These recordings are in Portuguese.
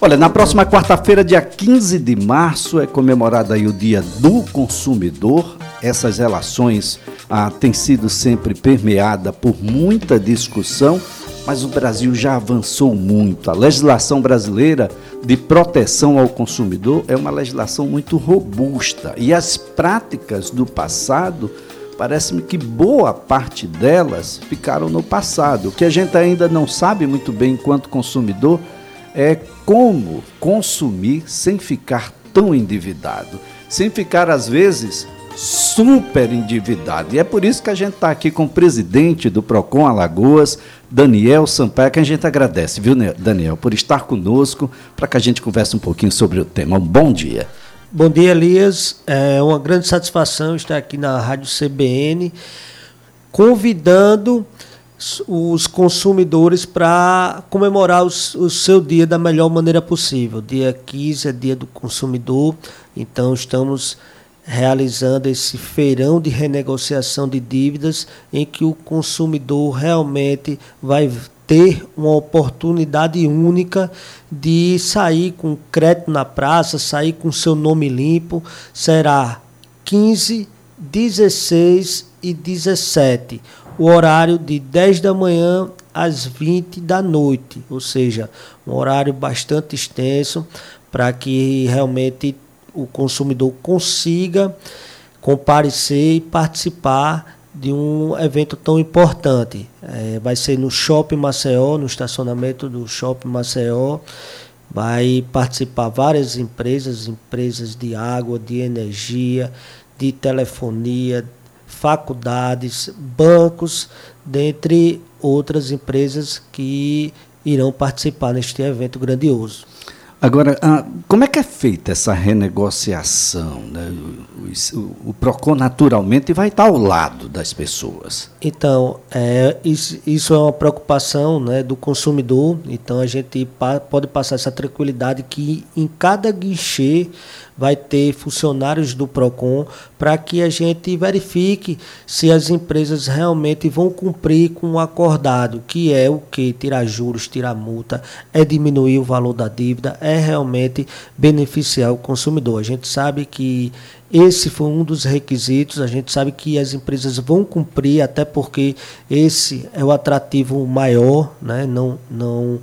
Olha, na próxima quarta-feira, dia 15 de março, é comemorado aí o Dia do Consumidor. Essas relações ah, têm sido sempre permeadas por muita discussão, mas o Brasil já avançou muito. A legislação brasileira de proteção ao consumidor é uma legislação muito robusta e as práticas do passado parece-me que boa parte delas ficaram no passado. O que a gente ainda não sabe muito bem enquanto consumidor é como consumir sem ficar tão endividado, sem ficar, às vezes, super endividado. E é por isso que a gente está aqui com o presidente do PROCON Alagoas, Daniel Sampaio, que a gente agradece, viu, Daniel, por estar conosco, para que a gente converse um pouquinho sobre o tema. Um bom dia. Bom dia, Elias. É uma grande satisfação estar aqui na Rádio CBN, convidando os consumidores para comemorar os, o seu dia da melhor maneira possível. Dia 15 é dia do consumidor, então estamos realizando esse feirão de renegociação de dívidas em que o consumidor realmente vai ter uma oportunidade única de sair com crédito na praça, sair com seu nome limpo. Será 15, 16 e 17 o horário de 10 da manhã às 20 da noite, ou seja, um horário bastante extenso para que realmente o consumidor consiga comparecer e participar de um evento tão importante. É, vai ser no Shopping Maceió, no estacionamento do Shopping Maceió. Vai participar várias empresas, empresas de água, de energia, de telefonia, faculdades, bancos, dentre outras empresas que irão participar neste evento grandioso. Agora, ah, como é que é feita essa renegociação? Né? O, PROCON naturalmente vai estar ao lado das pessoas. Então, é, isso, isso, é uma preocupação né, do consumidor. Então, a gente pa pode passar essa tranquilidade que em cada guichê vai ter funcionários do PROCON para que a gente verifique se as empresas realmente vão cumprir com o acordado, que é o que? Tirar juros, tirar multa, é diminuir o valor da dívida, é realmente beneficiar o consumidor. A gente sabe que esse foi um dos requisitos. A gente sabe que as empresas vão cumprir, até porque esse é o atrativo maior, né? Não, não,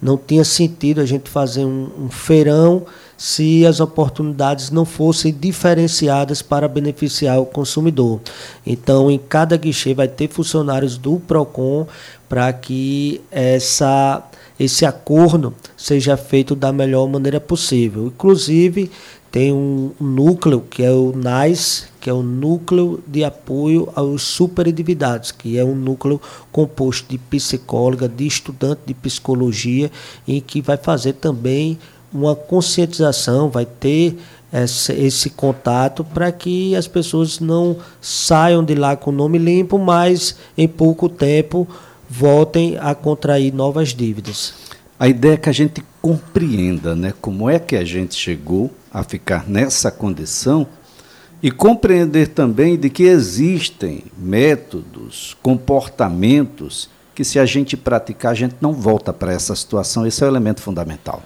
não tinha sentido a gente fazer um, um feirão se as oportunidades não fossem diferenciadas para beneficiar o consumidor. Então, em cada guichê vai ter funcionários do Procon para que essa esse acordo seja feito da melhor maneira possível. Inclusive, tem um núcleo que é o NAIS, que é o Núcleo de Apoio aos Superendividados, que é um núcleo composto de psicóloga, de estudante de psicologia, em que vai fazer também uma conscientização, vai ter esse, esse contato para que as pessoas não saiam de lá com o nome limpo, mas em pouco tempo voltem a contrair novas dívidas. A ideia é que a gente compreenda né, como é que a gente chegou a ficar nessa condição e compreender também de que existem métodos, comportamentos que, se a gente praticar, a gente não volta para essa situação. Esse é o elemento fundamental.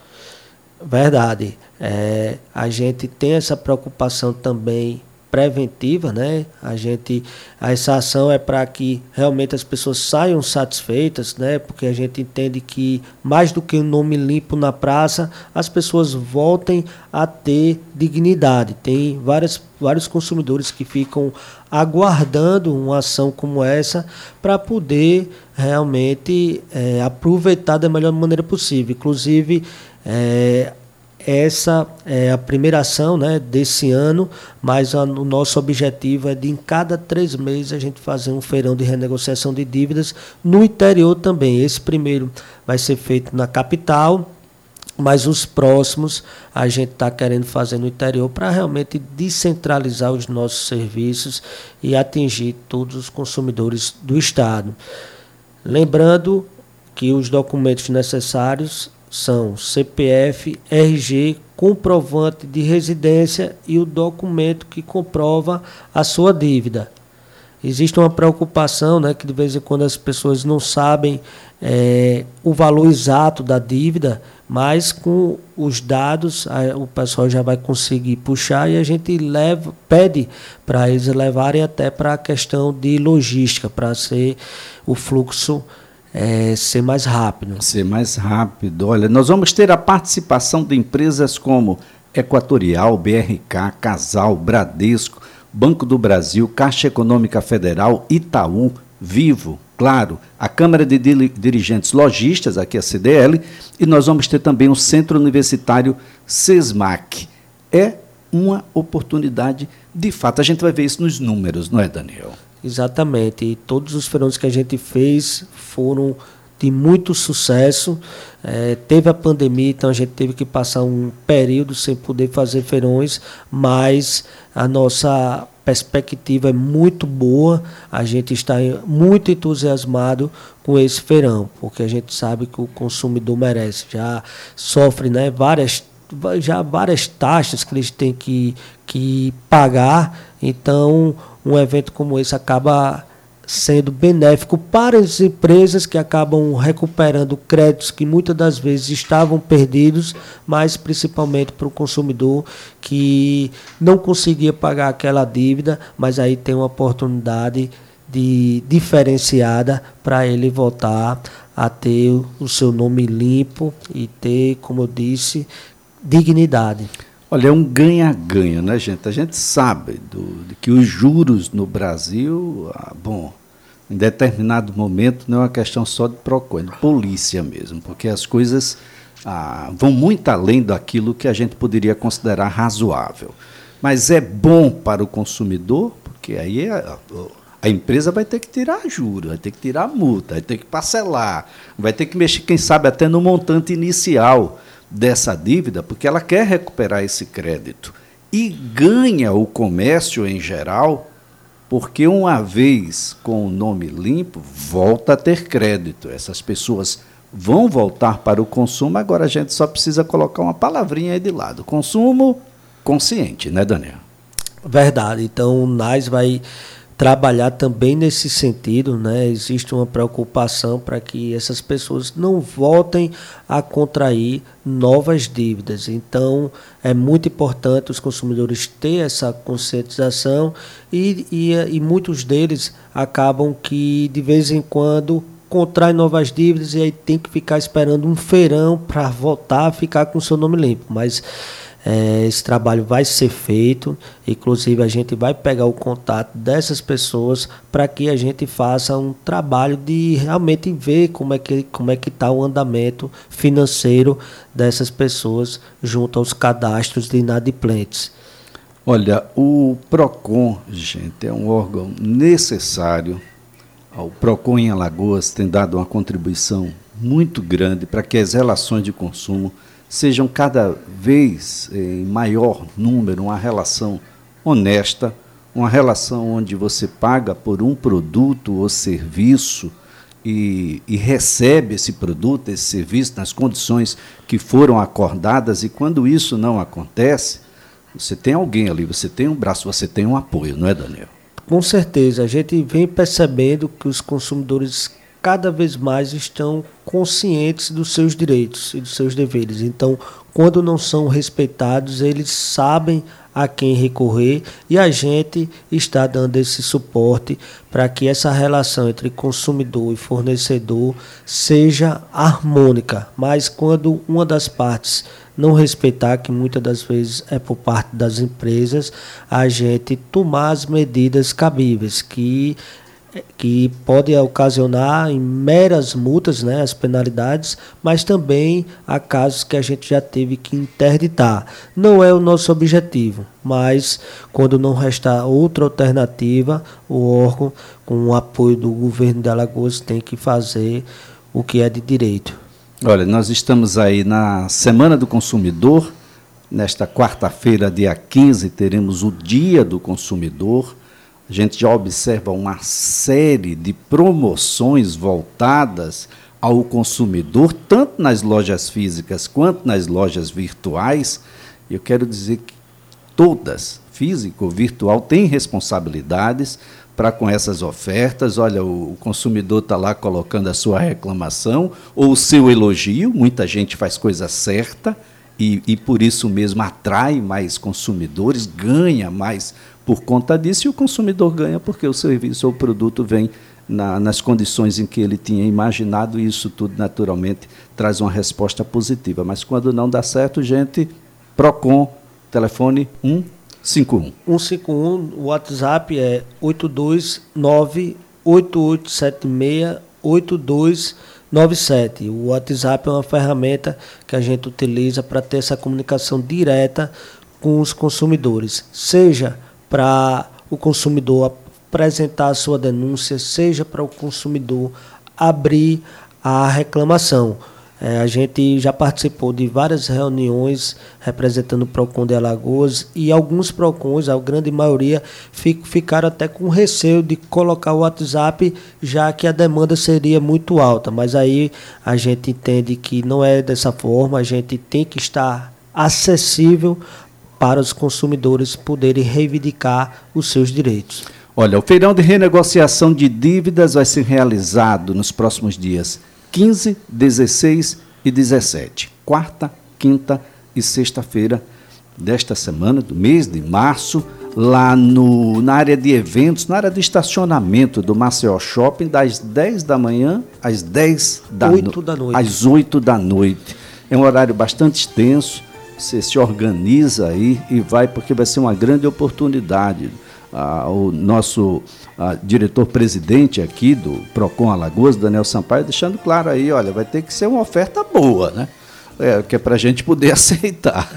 Verdade. É, a gente tem essa preocupação também preventiva, né? A gente, essa ação é para que realmente as pessoas saiam satisfeitas, né? Porque a gente entende que mais do que um nome limpo na praça, as pessoas voltem a ter dignidade. Tem várias, vários consumidores que ficam aguardando uma ação como essa para poder realmente é, aproveitar da melhor maneira possível. Inclusive é, essa é a primeira ação né, desse ano, mas a, o nosso objetivo é de em cada três meses a gente fazer um feirão de renegociação de dívidas no interior também. Esse primeiro vai ser feito na capital, mas os próximos a gente está querendo fazer no interior para realmente descentralizar os nossos serviços e atingir todos os consumidores do Estado. Lembrando que os documentos necessários são CPF, RG, comprovante de residência e o documento que comprova a sua dívida. existe uma preocupação, né, que de vez em quando as pessoas não sabem é, o valor exato da dívida, mas com os dados a, o pessoal já vai conseguir puxar e a gente leva, pede para eles levarem até para a questão de logística, para ser o fluxo é, ser mais rápido. Ser mais rápido. Olha, nós vamos ter a participação de empresas como Equatorial, BRK, Casal, Bradesco, Banco do Brasil, Caixa Econômica Federal, Itaú, Vivo, claro, a Câmara de Dirigentes Logistas, aqui a CDL, e nós vamos ter também o Centro Universitário SESMAC. É uma oportunidade, de fato, a gente vai ver isso nos números, não é, Daniel? Exatamente, e todos os feirões que a gente fez foram de muito sucesso. É, teve a pandemia, então a gente teve que passar um período sem poder fazer feirões, mas a nossa perspectiva é muito boa. A gente está muito entusiasmado com esse feirão, porque a gente sabe que o consumidor merece. Já sofre né, várias, já várias taxas que eles têm que, que pagar. Então, um evento como esse acaba sendo benéfico para as empresas que acabam recuperando créditos que muitas das vezes estavam perdidos, mas principalmente para o consumidor que não conseguia pagar aquela dívida, mas aí tem uma oportunidade de diferenciada para ele voltar a ter o seu nome limpo e ter, como eu disse, dignidade. Olha, é um ganha-ganha, né, gente? A gente sabe do, de que os juros no Brasil, ah, bom, em determinado momento não é uma questão só de PROCON, é de polícia mesmo, porque as coisas ah, vão muito além daquilo que a gente poderia considerar razoável. Mas é bom para o consumidor, porque aí a, a empresa vai ter que tirar juros, vai ter que tirar multa, vai ter que parcelar, vai ter que mexer, quem sabe, até no montante inicial dessa dívida, porque ela quer recuperar esse crédito. E ganha o comércio em geral, porque uma vez com o nome limpo, volta a ter crédito. Essas pessoas vão voltar para o consumo, agora a gente só precisa colocar uma palavrinha aí de lado. Consumo consciente, né, Daniel? Verdade. Então o NAS vai trabalhar também nesse sentido, né? Existe uma preocupação para que essas pessoas não voltem a contrair novas dívidas. Então, é muito importante os consumidores ter essa conscientização e, e, e muitos deles acabam que de vez em quando contrai novas dívidas e aí tem que ficar esperando um feirão para voltar a ficar com seu nome limpo. Mas é, esse trabalho vai ser feito, inclusive a gente vai pegar o contato dessas pessoas para que a gente faça um trabalho de realmente ver como é que como é que está o andamento financeiro dessas pessoas junto aos cadastros de inadimplentes. Olha, o Procon, gente, é um órgão necessário. O Procon em Alagoas tem dado uma contribuição muito grande para que as relações de consumo sejam cada vez em maior número uma relação honesta, uma relação onde você paga por um produto ou serviço e, e, recebe esse produto, esse serviço nas condições que foram acordadas, e quando isso não acontece, você tem alguém ali, você tem um braço, você tem um apoio, não é, Daniel? Com certeza, a gente vem percebendo que os consumidores cada vez mais estão conscientes dos seus direitos e dos seus deveres. Então, quando não são respeitados, eles sabem a quem recorrer e a gente está dando esse suporte para que essa relação entre consumidor e fornecedor seja harmônica. Mas quando uma das partes não respeitar, que muitas das vezes é por parte das empresas, a gente tomar as medidas cabíveis, que que pode ocasionar em meras multas né, as penalidades, mas também há casos que a gente já teve que interditar. Não é o nosso objetivo, mas quando não restar outra alternativa, o órgão, com o apoio do governo de Alagoas, tem que fazer o que é de direito. Olha, nós estamos aí na Semana do Consumidor. Nesta quarta-feira, dia 15, teremos o Dia do Consumidor a gente já observa uma série de promoções voltadas ao consumidor, tanto nas lojas físicas quanto nas lojas virtuais. Eu quero dizer que todas, físico, virtual, têm responsabilidades, para com essas ofertas. Olha, o consumidor está lá colocando a sua reclamação ou o seu elogio. Muita gente faz coisa certa e, e por isso mesmo atrai mais consumidores, ganha mais por conta disso, e o consumidor ganha porque o serviço ou o produto vem na, nas condições em que ele tinha imaginado, e isso tudo naturalmente traz uma resposta positiva. Mas quando não dá certo, gente, PROCON, telefone 151. 151, o WhatsApp é 829 8876 8297. O WhatsApp é uma ferramenta que a gente utiliza para ter essa comunicação direta com os consumidores, seja para o consumidor apresentar a sua denúncia, seja para o consumidor abrir a reclamação. É, a gente já participou de várias reuniões representando o PROCON de Alagoas e alguns PROCONs, a grande maioria, ficaram até com receio de colocar o WhatsApp, já que a demanda seria muito alta. Mas aí a gente entende que não é dessa forma, a gente tem que estar acessível para os consumidores poderem reivindicar os seus direitos. Olha, o feirão de renegociação de dívidas vai ser realizado nos próximos dias 15, 16 e 17. Quarta, quinta e sexta-feira desta semana, do mês de março, lá no, na área de eventos, na área de estacionamento do Maceió Shopping, das 10 da manhã às 10 da, 8 da noite. Às 8 da noite. É um horário bastante extenso você se organiza aí e vai, porque vai ser uma grande oportunidade. Ah, o nosso ah, diretor-presidente aqui do PROCON Alagoas, Daniel Sampaio, deixando claro aí, olha, vai ter que ser uma oferta boa, né? É, que é para a gente poder aceitar.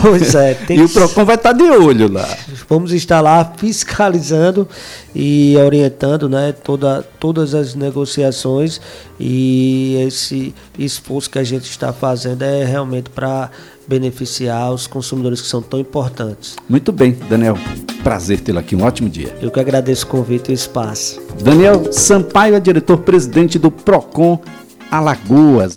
Pois é. e o PROCON vai estar tá de olho lá. Vamos estar lá fiscalizando e orientando né, toda, todas as negociações e esse esforço que a gente está fazendo é realmente para beneficiar os consumidores que são tão importantes. Muito bem, Daniel. Prazer tê-lo aqui. Um ótimo dia. Eu que agradeço o convite e o espaço. Daniel Sampaio é diretor-presidente do PROCON Alagoas.